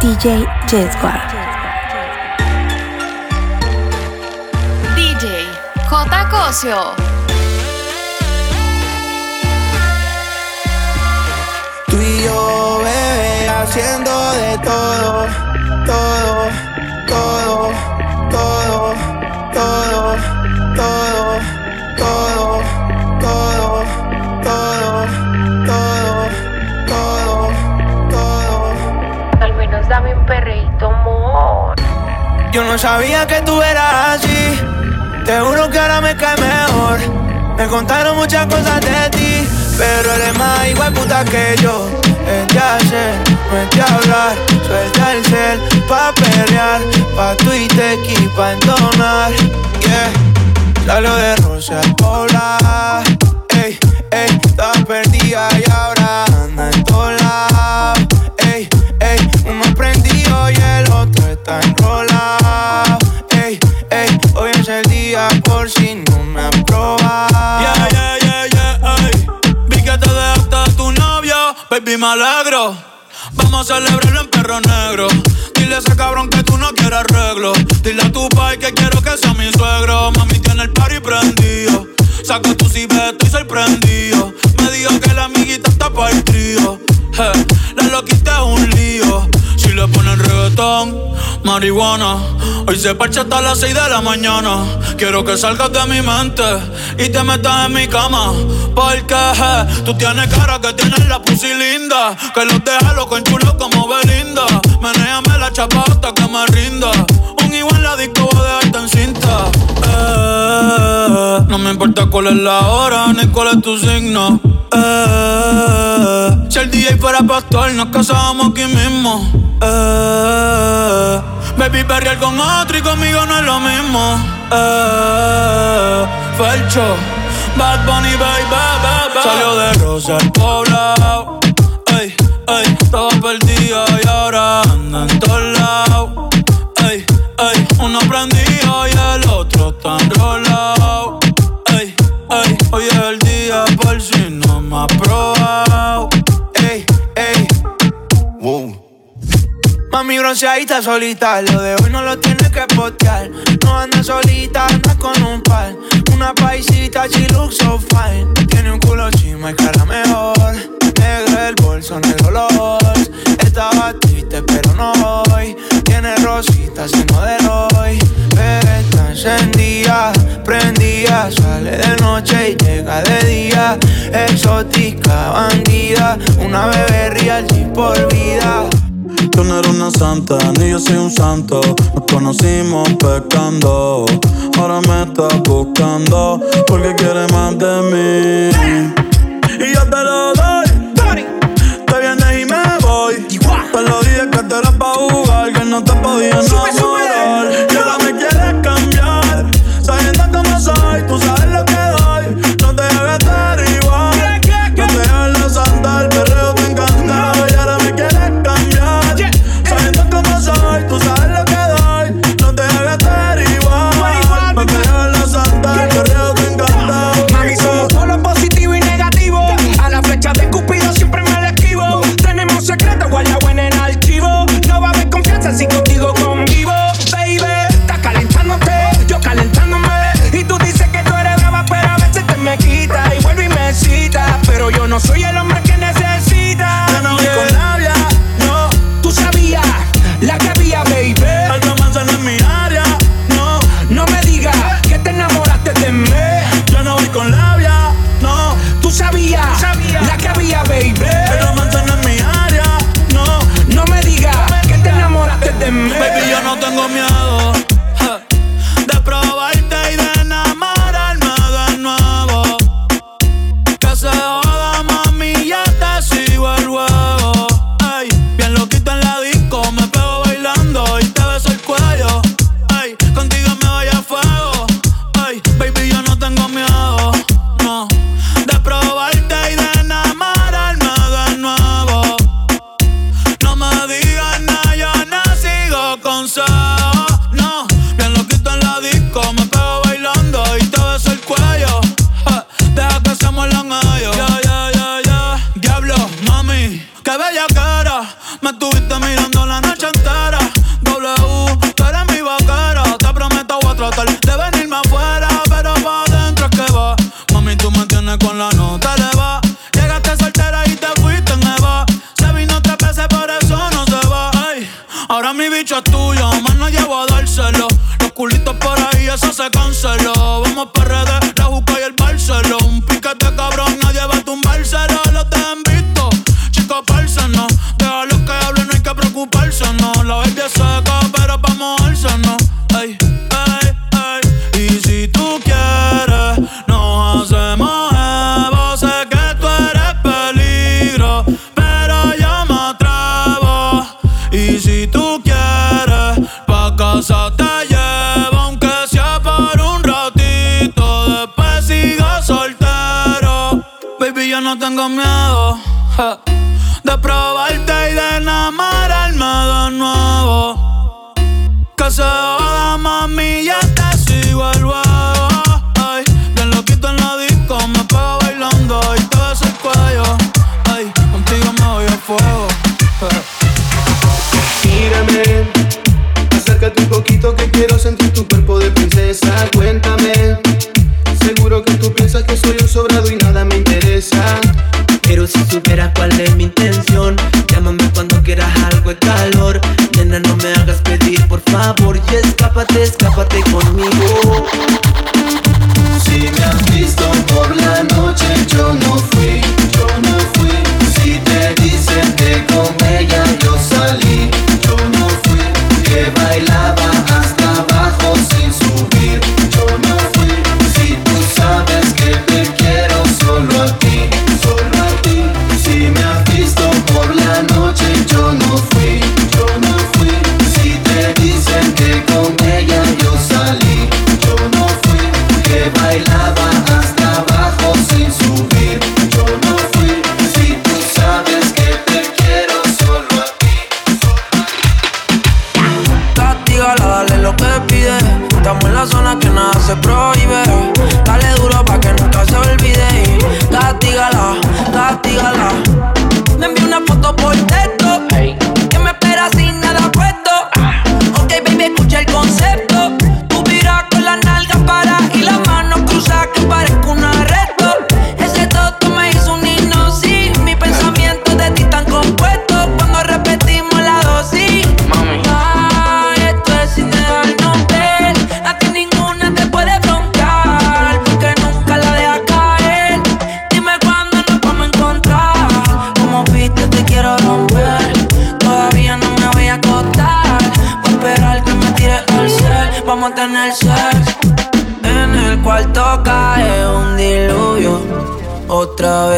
DJ Jesguard. DJ J. Cosio. Tú y yo, bebé, haciendo de todo, todo, todo, todo, todo, Yo no sabía que tú eras así. Te juro que ahora me cae mejor. Me contaron muchas cosas de ti, pero eres más igual puta que yo. Es de hacer, no es de hablar. Suelta el cel pa' pelear, pa' Twitter y pa' entonar. Yeah, salió de Rosa poblar. Ey, ey, estaba perdida y ahora anda por si no me han probado. Yeah, yeah, yeah, yeah, ey. Vi que te dejaste de tu novio, baby, me alegro. Vamos a celebrarlo en perro negro. Dile a ese cabrón que tú no quieres arreglo. Dile a tu pai que quiero que sea mi suegro. Mami tiene el party prendido. Saca tu cibeto estoy sorprendido. Me dijo que la amiguita está para el trío. Je, la loquita un lío. Si le ponen reggaetón, marihuana. Hoy se parcha hasta las 6 de la mañana. Quiero que salgas de mi mente y te metas en mi cama. Porque je, tú tienes cara que tienes la pussy linda. Que los deja loco en como Belinda. Menéame la chapa hasta que me rinda. Un igual la disco voy a dejarte en cinta. Eh, no me importa cuál es la hora ni cuál es tu signo. Eh, si el DJ fuera pastor, nos casábamos aquí mismo. Eh, baby, perrear con otro y conmigo no es lo mismo. Eh, Felcho, Bad Bunny, baby, baby. Salió de Rosa al poblado. Ey, ey, estaba perdido y ahora anda en todos lados. Uno prendido y el otro está enrolado. Mami bronceadita solita, lo de hoy no lo tienes que postear. No anda solita, anda con un par. Una paisita, she looks so fine. Tiene un culo chima y cara mejor. Negro el bolso, negro los. Estaba triste, pero no hoy. Tiene rositas en modelo hoy. Pero está encendida, prendida. Sale de noche y llega de día. Exótica, bandida. Una bebé real y por vida. Tú no eres una santa, ni yo soy un santo. Nos conocimos pecando. Ahora me estás buscando porque quieres más de mí. no.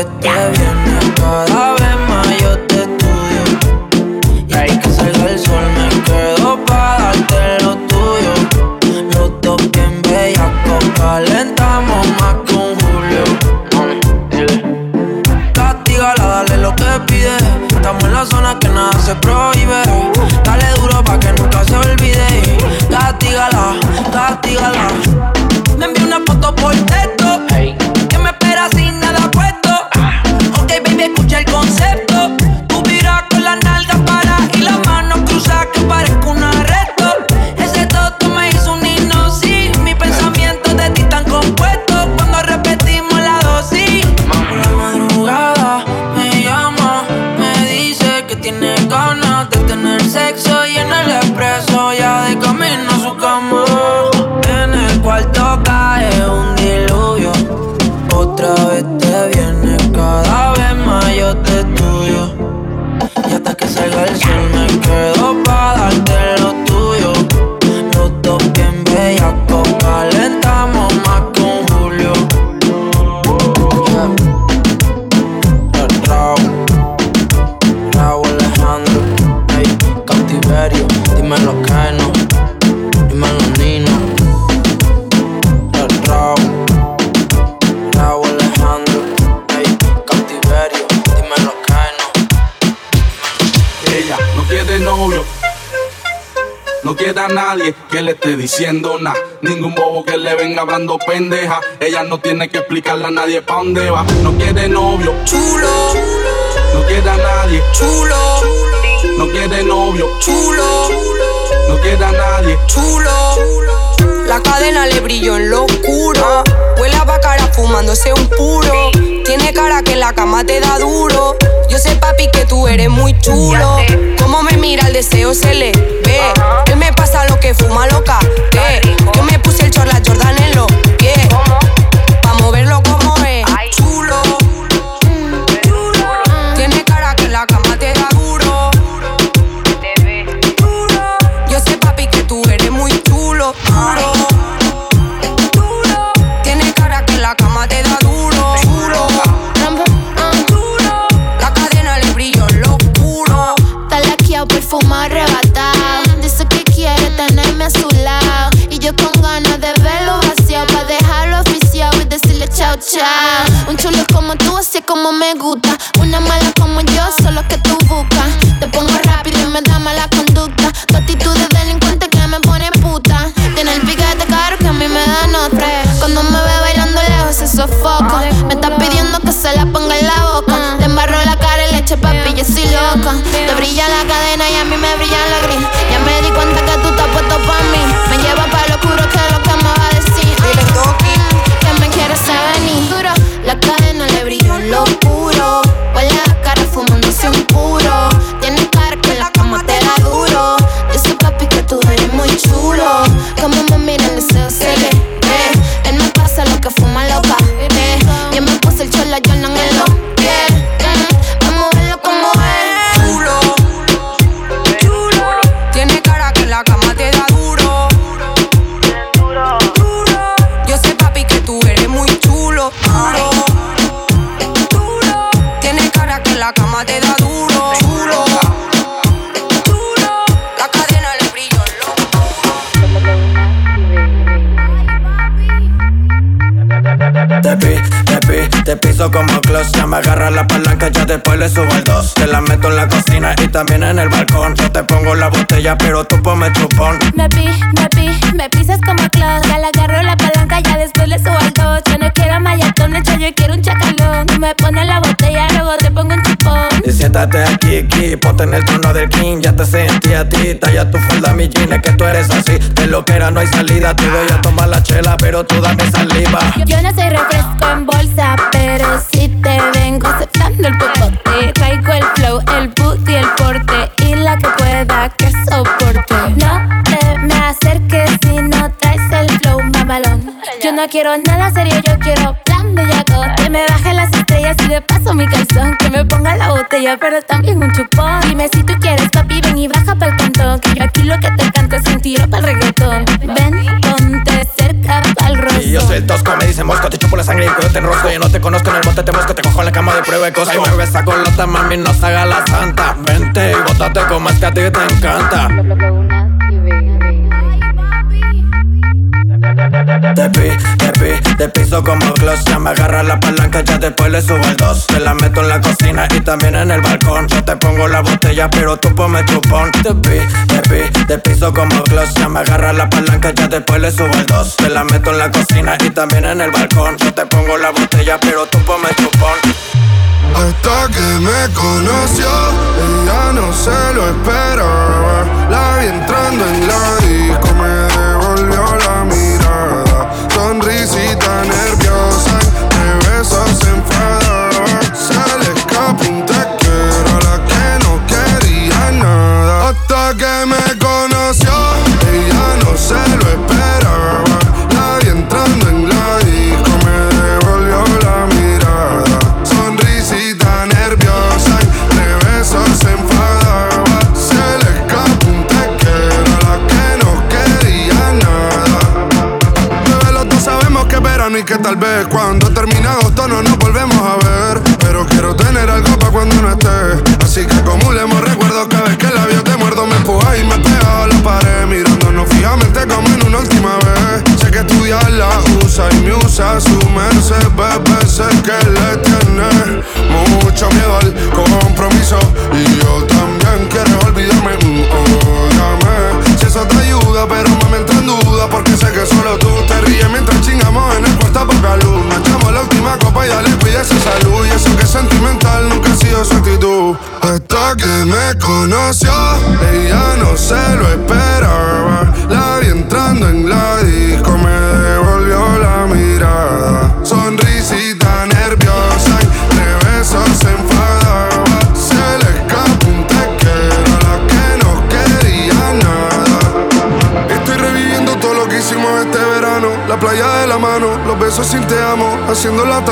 Te viene, que le esté diciendo nada. Ningún bobo que le venga hablando pendeja. Ella no tiene que explicarle a nadie pa' dónde va. No quiere novio. Chulo, No quiere a nadie. chulo, No quiere novio. chulo, no queda nadie. Chulo, la cadena le brilló en lo oscuro. Huele a cara fumándose un puro. Tiene cara que en la cama te da duro. Yo sé, papi, que tú eres muy chulo. Como me mira el deseo se le ve. Él me pasa lo que fuma loca. Yo me puse el chorla Jordan en lo le subo el dos Te la meto en la cocina y también en el balcón Yo te pongo la botella, pero tú ponme chupón Me pi, me pi, me pisas como Claus. Ya le agarro la palanca, ya después le subo al dos. Yo no quiero mayatón, hecho yo quiero un chacalón. Me pone la botella, luego te pongo un chupón. Y siéntate aquí, aquí, ponte en el trono del king Ya te sentí a ti, talla tu falda, mi jean Es que tú eres así, de lo que era no hay salida Te doy a tomar la chela, pero tú dame saliva Yo no soy refresco en bolsa, pero si te vengo aceptando el popote. Traigo el flow, el booty, el porte y la que pueda que soporte. No te me acerques si no traes el flow mamalón. Yo no quiero nada serio, yo quiero plan de yaco. Que me baje las estrellas y de paso mi calzón. Que me ponga la botella, pero también un chupón. Dime si tú quieres, papi, ven y baja pa'l cantón. Que yo aquí lo que te canto es un tiro pa'l reggaetón. Ven, ponte cerca Y yo soy el tosco, me dice mosco, te chupo la sangre y cuando te enrosco. Yo no te conozco en el bote, te mosco, te cojo en la cama de prueba y cosco Ay, me besa con lota, mami, no se haga la santa. Vente y bótate como es que a ti te encanta Te pi, te pi, te piso como gloss Ya me agarra la palanca, ya después le subo el dos. Te la meto en la cocina y también en el balcón. Yo te pongo la botella, pero tú ponme chupón Te pi, te pi, te piso como gloss Ya me agarra la palanca, ya después le subo el dos. Te la meto en la cocina y también en el balcón. Yo te pongo la botella, pero tú ponme chupón Hasta que me conoció, ella no se lo esperaba. La vi entrando en la disco, me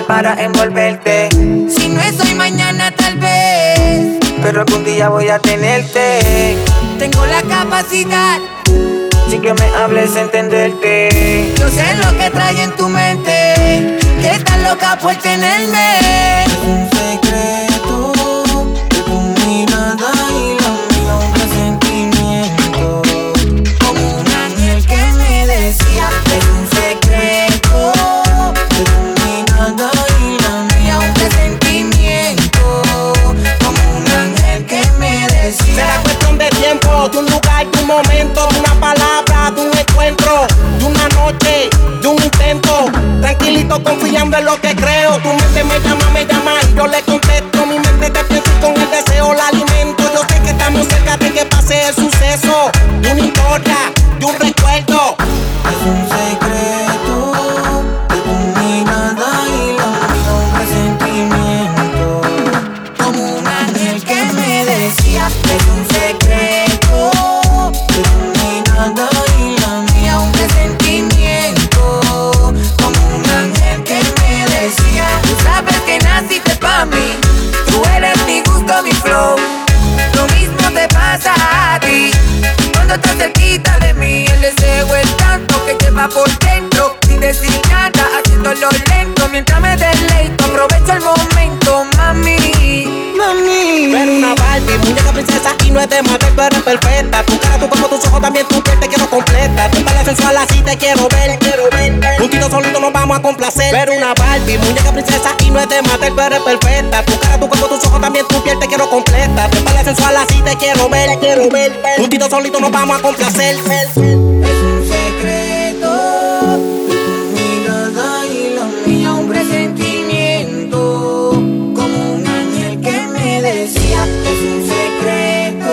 ¿Cómo hacer para envolverte? Si no es hoy, mañana tal vez. Pero algún día voy a tenerte. Tengo la capacidad. Sin que me hables, entenderte. Yo sé lo que trae en tu mente. Que estás loca por tenerme. Un secreto Confiando en lo que creo. Tu mente me llama, me llama yo le contesto. Mi mente te pienso con el deseo la alimento. Yo sé que estamos cerca de que pase el suceso. De una historia, de un recuerdo. Perfecta. Tu cara, tu cuerpo, tus ojos, también tu piel te quiero completa. Tu pala sensual así te quiero ver, quiero ver. Juntitos solitos nos vamos a complacer. Es un secreto tu mirada y mía, un presentimiento. Como un ángel que me decía, es un secreto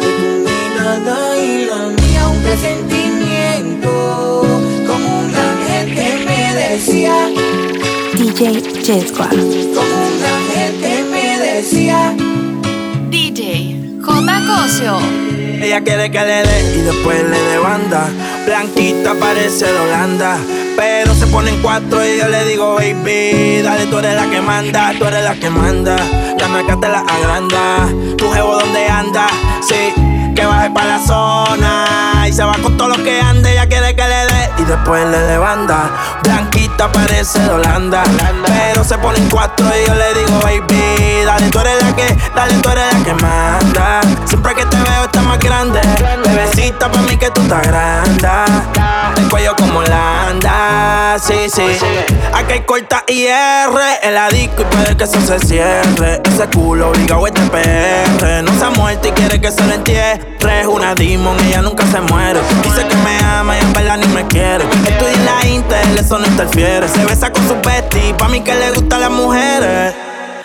tu mirada y mía, un presentimiento. Como un ángel que me decía, DJ J Ella quiere que le dé y después le dé banda. Blanquita parece de Holanda. Pero se ponen cuatro y yo le digo, baby, dale, tú eres la que manda, tú eres la que manda. Ya me te la agranda. Tu jevo donde anda, sí, que baje para la zona. Y se va con todo lo que ande, ella quiere que le y después le dé banda. Blanquita parece de Holanda. Pero se ponen cuatro y yo le digo, baby, dale, tú eres la que, dale, tú eres la que manda. Siempre que te veo estás más grande. Bebecita para mí que tú estás grande. El cuello como Holanda, sí, sí. Aquí hay corta IR en la disco y puede que eso se cierre. Ese culo obligado este PR. No se ha muerto y quiere que se lo entierre. Es una demon, ella nunca se muere. Dice que me ama y en verdad ni me quiere. Estudia en la Intel, eso no interfiere. Se besa con su bestie, pa' mí que le gustan las mujeres.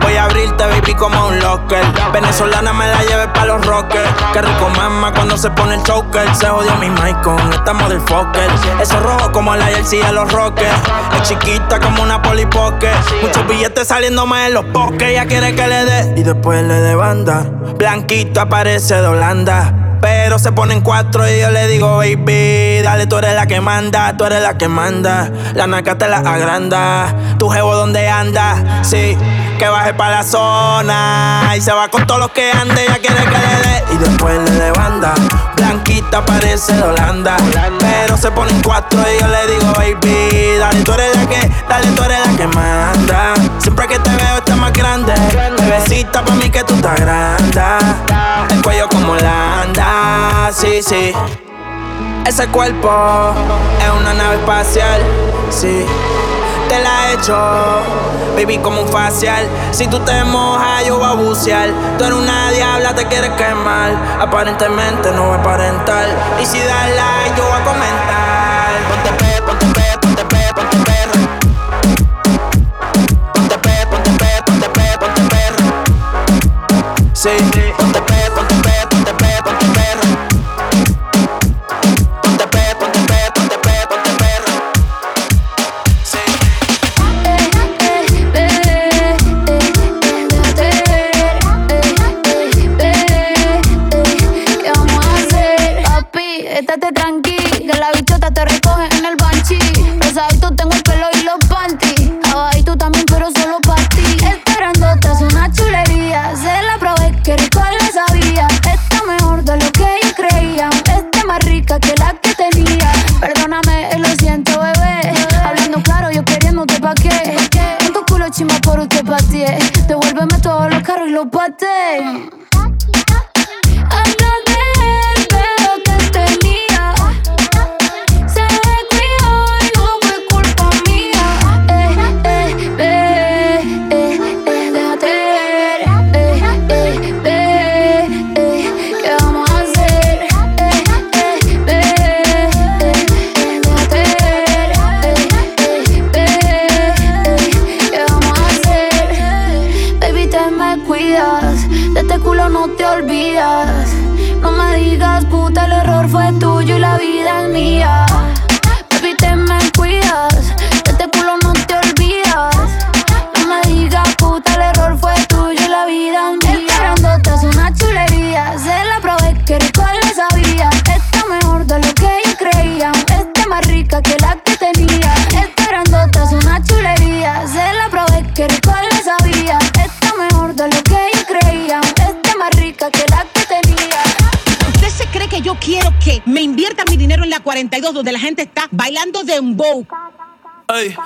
Voy a abrirte, baby, como un locker. Venezolana me la lleve pa' los rockers. Que rico mama cuando se pone el choker. Se jodió mi mic con esta motherfucker. Eso rojo como la jersey de los rockers. Es chiquita como una polipoque. Muchos billetes saliéndome en los poques. Ya quiere que le dé. Y después le dé banda. Blanquito aparece de Holanda. Pero se ponen cuatro y yo le digo, baby, dale, tú eres la que manda, tú eres la que manda. La naca te la agranda. Tu jevo donde anda, sí que baje pa' la zona. Y se va con todos los que ande, ya quiere que le dé. Y después le de banda. Blanquita parece de Holanda. Pero se ponen cuatro y yo le digo, baby, dale, tú eres la que, dale, tú eres la que manda. Siempre que te veo estás más grande. Bebecita pa' mí que tú estás grande. Ese cuerpo es una nave espacial, sí te la he hecho, baby, como un facial. Si tú te mojas, yo voy a bucear. Tú eres una diabla, te quieres quemar. Aparentemente no voy a aparentar. Y si das like, yo voy a comentar. Ponte pe, ponte pe, ponte pe, ponte perra. Ponte pe, ponte pe, ponte pe, ponte perra. Sí, ponte pe, ponte pe, de dembow. Ey,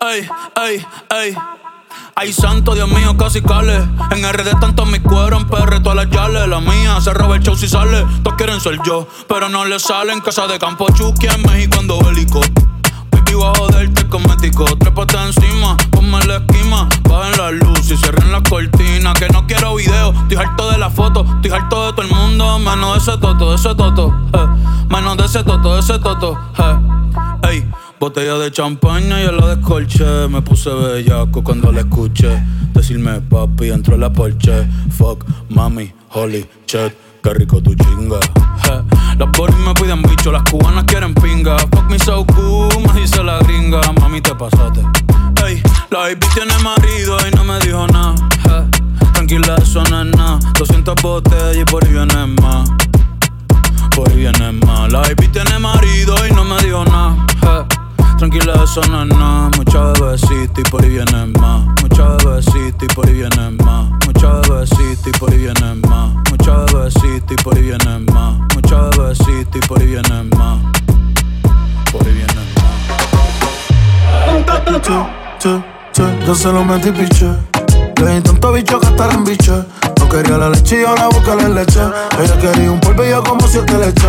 ey, ey, ey. Ay, santo, Dios mío, casi cale. En RD tanto mi cuero, en PR todas las yales. La mía se roba el show si sale. Todos quieren ser yo, pero no le salen. Casa de campo Chucky en México ando bélico. Baby, voy a joderte cosmético. Trépate encima, ponme la esquima. Bajen la luz y cierren la cortina. Que no quiero video, estoy harto de la foto. Estoy harto de todo el mundo, menos de ese toto, de ese toto. Eh. Menos de ese toto, de ese toto. Eh. Ey, botella de champaña yo la descolché. Me puse bellaco cuando la escuché. Decirme papi, entró la porche. Fuck, mami, holy shit. Qué rico tu chinga. Las boris me piden bicho, las cubanas quieren pinga. Fuck me so cool, me dice la gringa. Mami, te pasaste. Ey, la baby tiene marido y no me dijo nada. Tranquila, eso no es nada. 200 botellas y por ahí viene más por ahí viene más. La baby tiene marido y no me dijo nada. Tranquila, eso no es nada. Mucha bebecita y por ahí viene más. Mucha bebecita y por ahí viene más. Mucha bebecita y por ahí viene más. Mucha bebecita y por ahí viene más. Mucha bebecita y por ahí viene más. Por ahí viene más. Yo se lo metí piche. Le di tanto bicho que hasta en biche quería la leche y ahora busca la leche. Ella quería un polvillo como si te le eché.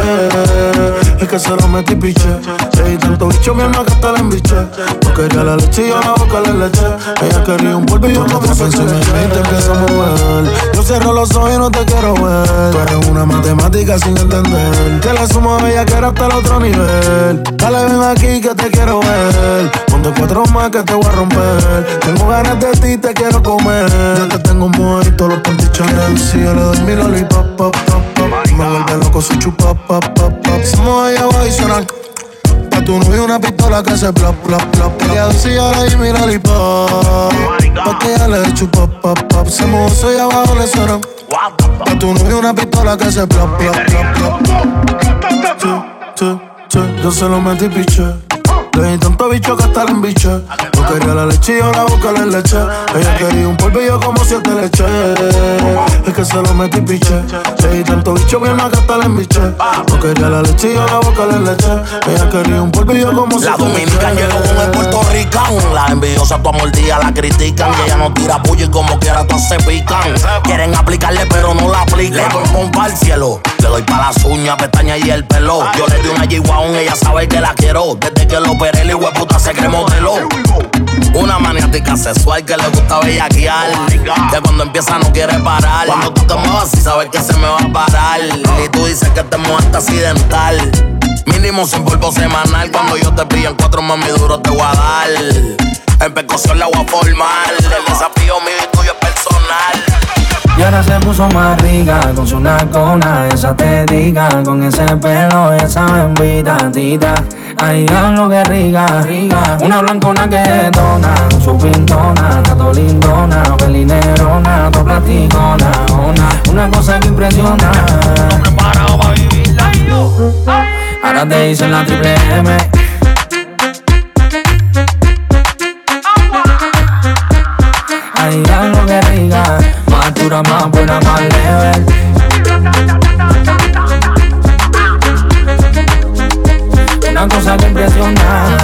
Es que se lo metí piche. Se tanto bicho, mi alma que hasta la embiche. No quería la leche y ahora busca la leche. Ella quería un polvillo como si te le eché. te empieza a mover. Yo cierro los ojos y no te quiero ver. Tú eres una matemática sin entender. Que la suma bella que era hasta el otro nivel. Dale, ven aquí que te quiero ver. Ponte cuatro más que te voy a romper. Tengo ganas de ti, te quiero comer. Ya te tengo un mojito, los panty Chanel. Si yo le doy mi lollipop, pop, pop, pop. Me vuelve loco su chupa, pop, pop, pop. Somos ella adicional. Pa' tu novio una pistola que se plop, plop, plop. Ella decía ahora y mi lollipop. Pa' que ella le chupa, pop, pop. Se y abajo le suena. Pa' tu novio una pistola que se plop. Yo se lo metí piche. Di tanto bicho que hasta la embiche. No quería la leche y yo la boca le leche. Ella quería un polvillo como siete leche. Es que se lo metí piche. Di tanto bicho bien que hasta la embiche. No quería la leche y yo la boca le leche. Ella quería un polvillo como La siete leche. dominicana llegó con el puertorricán. La envidiosa tu amor día la critican. Y ella no tira puño y como quiera todas se pican. Quieren aplicarle pero no la aplican. Le doy pompa al cielo. Le doy pa' las uñas, pestañas y el pelo. Yo le di una G-Wagon, ella sabe que la quiero. Desde que lo operé, el puta se cree modelo. Una maniática sexual que le gusta bellaquear. Que cuando empieza no quiere parar. Cuando tú te muevas y sabes que se me va a parar. Y tú dices que te mueves accidental. Mínimo sin polvo semanal. Cuando yo te pillo en cuatro mami duro te voy a dar. En percusión la voy a formar. El desafío mío y tuyo es personal. Y ahora se puso más rica con su nacona, esa te diga, con ese pelo, esa envita, tita. Ay, lo que rica, rica. Una blancona que dona, su pintona, tato lindona, pelinerona, to platicona, ona. Una cosa que impresiona. Ahora te dicen la triple M. Ay, lo que rica, dura, más buena, más level. Una cosa que impresiona.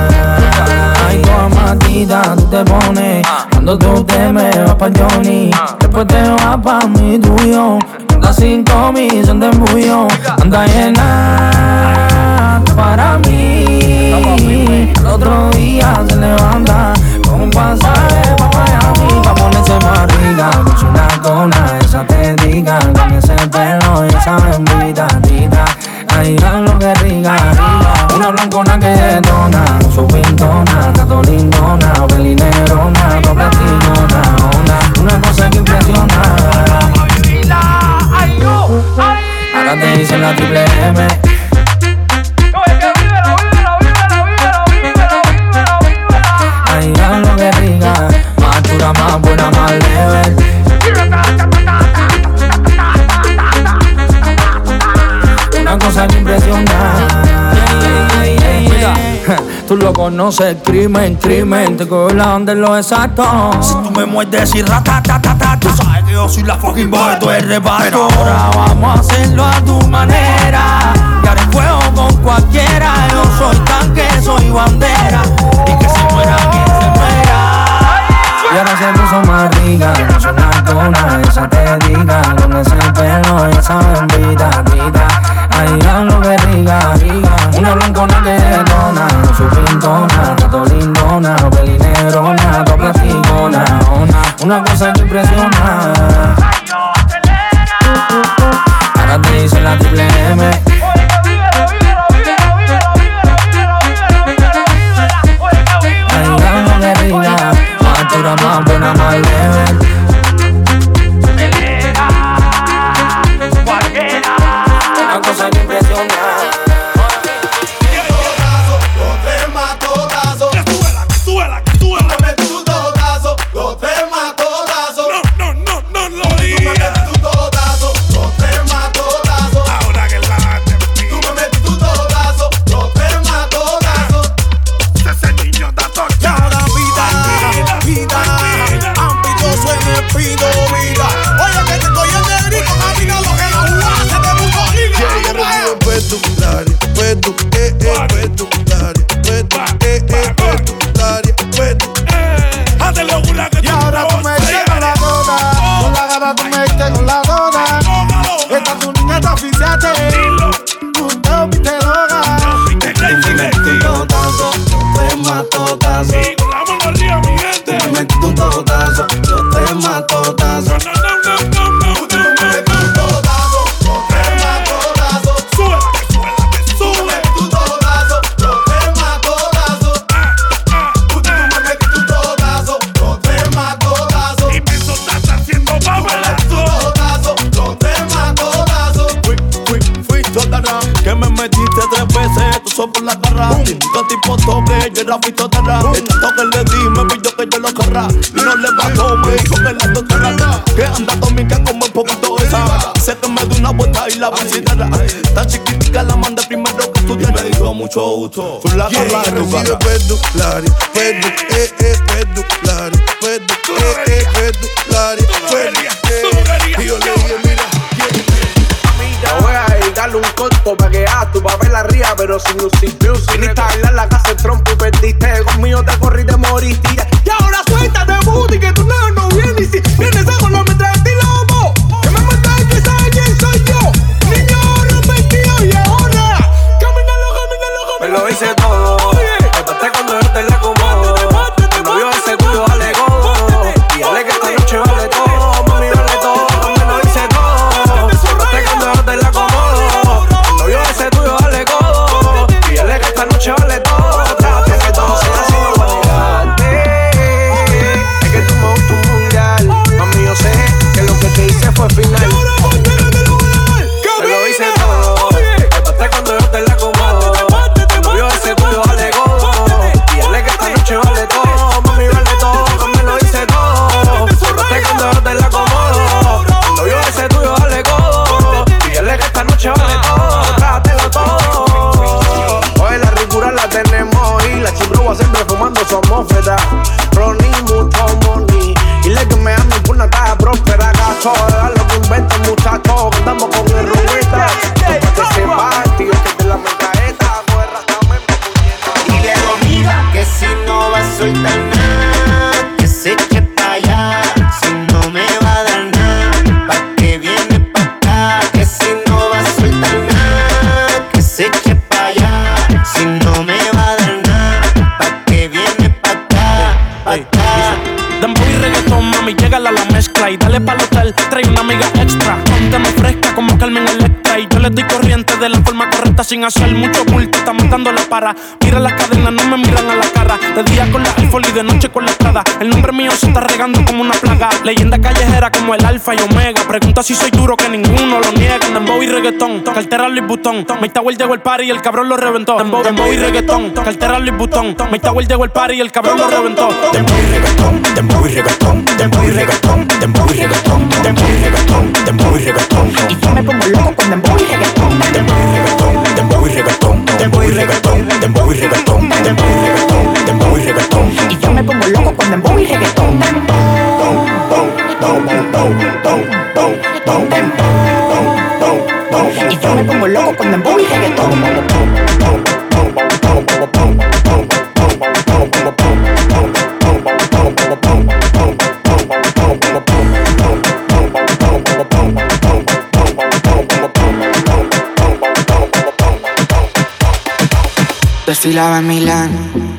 Ay, como matita tú te pones. Cuando tú te me vas pa' Johnny. Después te vas pa' mi tuyo. Anda cinco mil, son de embullo. Anda llena para mí. El otro día se levanta un pasaje pa' Miami Pa' ponerse más rica Con su nacona, esa te diga Con ese pelo y esa bembita tita Ay, lo que rica, rica Una blancona que detona Su pintona, tato lindona Belinerona, to platinona Una, una cosa que impresiona Ahora te dicen la triple M Más buena, más level. Una cosa que impresiona Mira, Tú lo conoces, crimen, crimen. Te cojo la onda en lo exacto. Si tú me muerdes y ratatatata Tú sabes que yo soy la fucking boy, tú eres reparto Pero ahora vamos a hacerlo a tu manera. Y haré fuego con cualquiera. Yo soy tanque, soy bandera. Y que se muera quien y ahora se puso más rica, con su nacona, esa te diga, con ese pelo, esa bembita, tita. Ay, lo que rica, rica, una blancona que dona, su pintona, tato lindona, pelinerona, to platicona, ona, una cosa que impresiona. Ahora te dicen la triple M. era fitoterra. El toque le di, me pidió que yo lo corra. Y no le bajó, me dijo que la doctora. Que anda dominga como un poquito esa. Sé que me dio una vuelta y la visitara. Tan chiquitica la mandé primero que estudiar. Me dijo mucho gusto. Tú la garra de tu cara. Pedu, Lari, eh, Sin hacer mucho bulto, está montando la para. Mira las cadenas, no me miran a la cara. De día con la iPhone y de noche con la Prada El nombre mío se está regando como una plaga Leyenda callejera como el alfa y omega Pregunta si soy duro que ninguno lo niega Dembow y reggaetón, cartera Louis Vuitton Mike Tower llegó el party y el cabrón lo reventó Dembow, dembow y reggaetón, cartera Louis Vuitton Mike Tower llegó el party y el cabrón lo reventó Dembow y reggaetón, dembow y reggaetón Dembow y reggaetón, dembow y reggaetón Dembow y reggaetón, dembow y reggaetón Y yo me pongo loco con dembow y reggaetón Dembow y reggaetón, dembow y reggaetón Dembow y reggaetón, dembow y reggaetón Dembow y reggaetón, dembow y reggaetón Y yo me pongo loco con dembow y reggaetón. Y yo me pongo loco con dembow y reggaetón. Desfilaba en Milán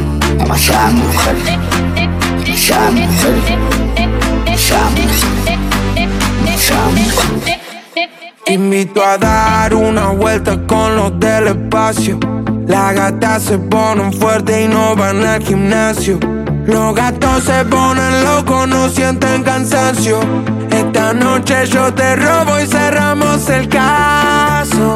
Demasiada mujer. Demasiada mujer. Demasiada mujer. Demasiada mujer. Te invito a dar una vuelta con los del espacio. Las gatas se ponen fuertes y no van al gimnasio. Los gatos se ponen locos, no sienten cansancio. Esta noche yo te robo y cerramos el caso.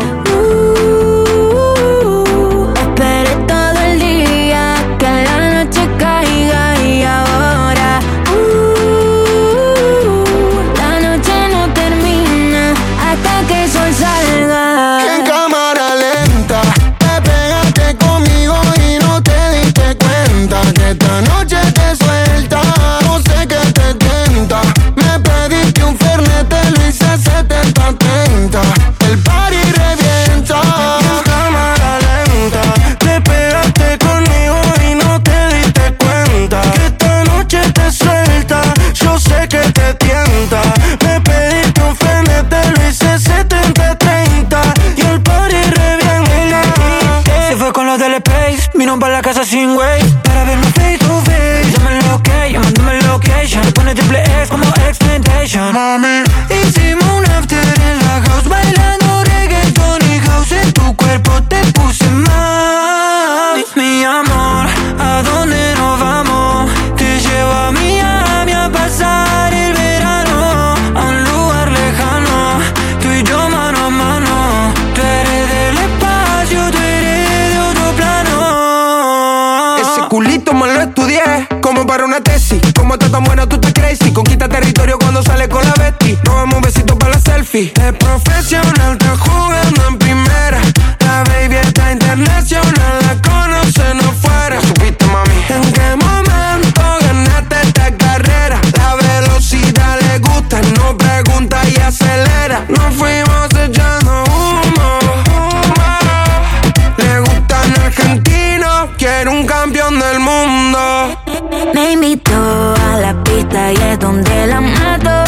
Me invitó a la pista y es donde la mato.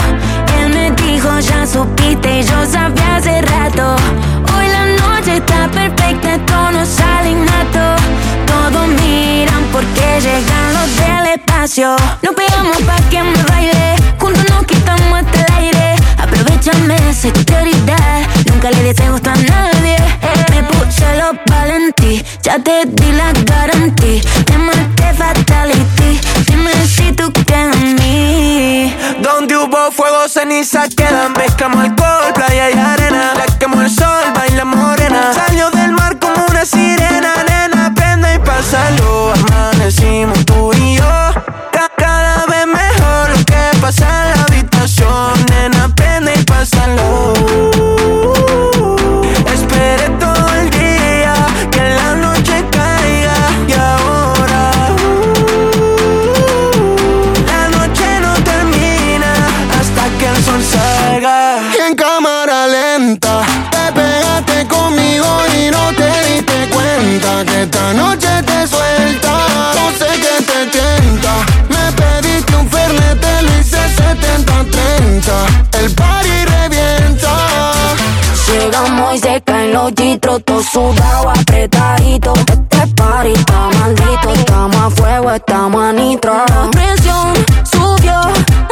Él me dijo, ya supiste y yo sabía hace rato. Hoy la noche está perfecta, esto no sale innato. Todos miran porque llegan los del espacio. Nos pegamos pa' que me baile, juntos nos quitamos hasta el aire. Aprovechame sectoridad, nunca le deseo gusto a nadie. Me puse los valentí, ya te di la garantía. Te maté fatality, fuego, ceniza quedan. Pescamos alcohol, playa y arena. Todo sudado, apretadito. Este party está maldito, estamos a fuego, estamos a nitro. La presión subió,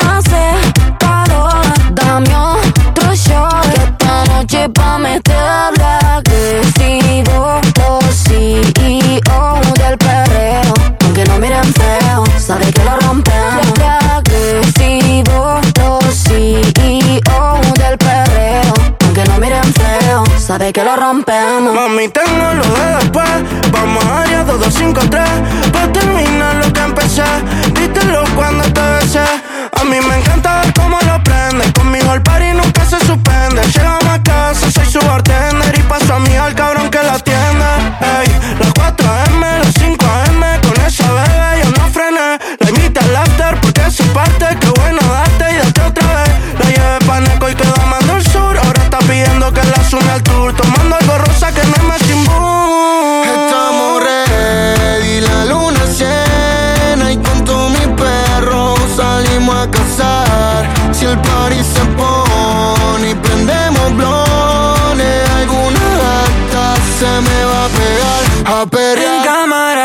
hace calor. Dame otro shot, que esta noche pa' meterla. Agresivo, los CEO del perreo. Aunque no miren feo, sabe que lo rompemos. Los CEO sabe que lo rompemos. Mami, tengo lo de después. Vamos a área 2253. Pa' terminar lo que empecé. Dítelo cuando te besé. A mí me encanta ver cómo lo prende. Conmigo el party nunca se suspende. Llegamos a casa, soy su bartender. Y paso a mí al cabrón que la atiende. Ey, las 4 AM, las 5 AM. Con esa bebé yo no frené. La invita al after porque su parte. Qué bueno a En cámara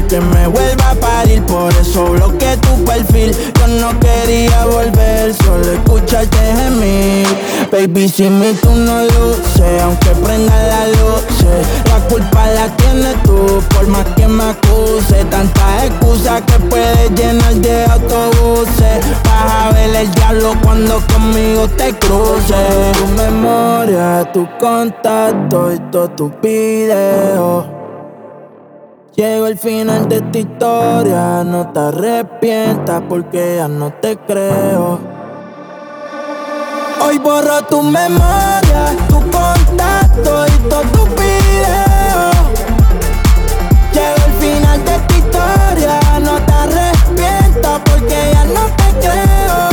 que me vuelva a parir. Por eso bloqueé tu perfil. Yo no quería volver, solo escucharte gemir. Baby, si mi tú no luces, aunque prenda la luz, la culpa la tienes tú, por más que me acuse. Tantas excusas que puedes llenar de autobuses. Vas a ver el diablo cuando conmigo te cruces. Tu memoria, tu contacto y todos tus videos. Llego al final de esta historia, no te arrepientas porque ya no te creo. Hoy borro tu memoria, tu contacto y todo tu video. Llego al final de esta historia, no te arrepientas porque ya no te creo.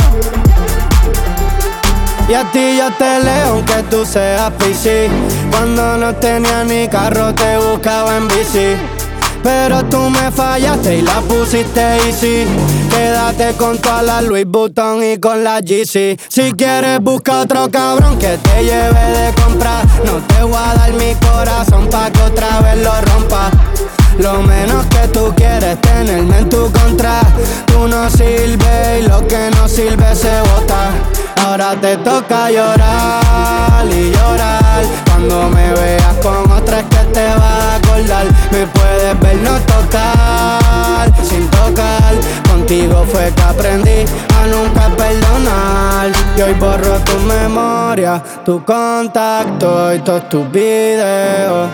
Y a ti yo te leo aunque tú seas PC. Cuando no tenía ni carro te buscaba en bici. Pero tú me fallaste y la pusiste easy. Quédate con toda la Louis Vuitton y con la GC. Si quieres busca otro cabrón que te lleve de comprar. No te voy a dar mi corazón pa' que otra vez lo rompa. Lo menos que tú quieres tenerme en tu contra. Tú no sirves y lo que no sirve se bota. Ahora te toca llorar y llorar. Cuando me veas con otra es que te va a acordar. Me puedes ver no tocar, sin tocar. Contigo fue que aprendí a nunca perdonar. Y hoy borro tu memoria, tu contacto y todos tus videos.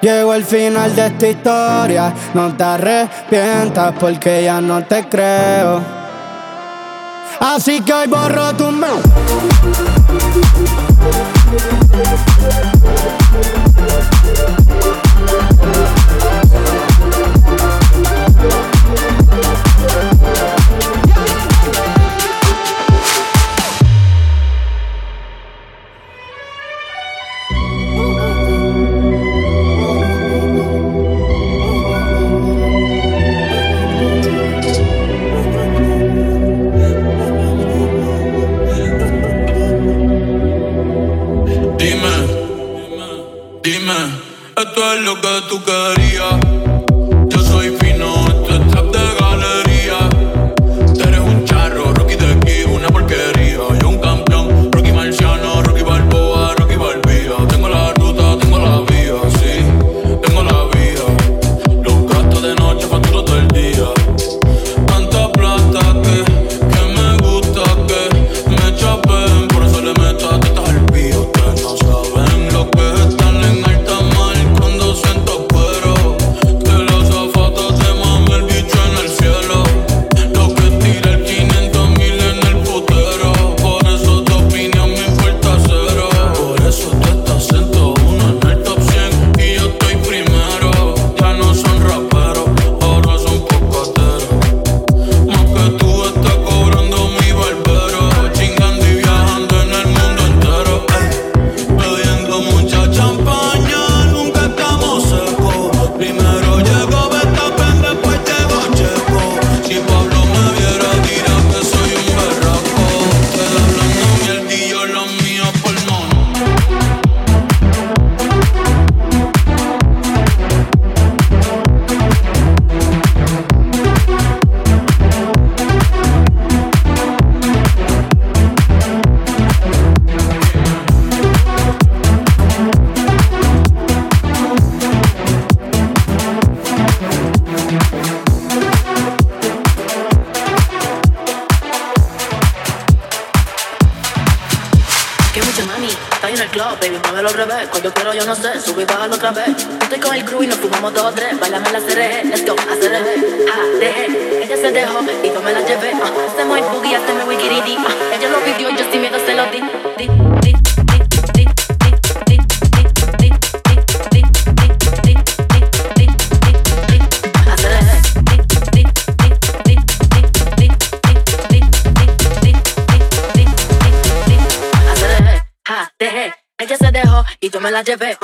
Llegó el final de esta historia. No te arrepientas porque ya no te creo. Así que hoy borro tu Thank you. Lo que tú querías. La llevé.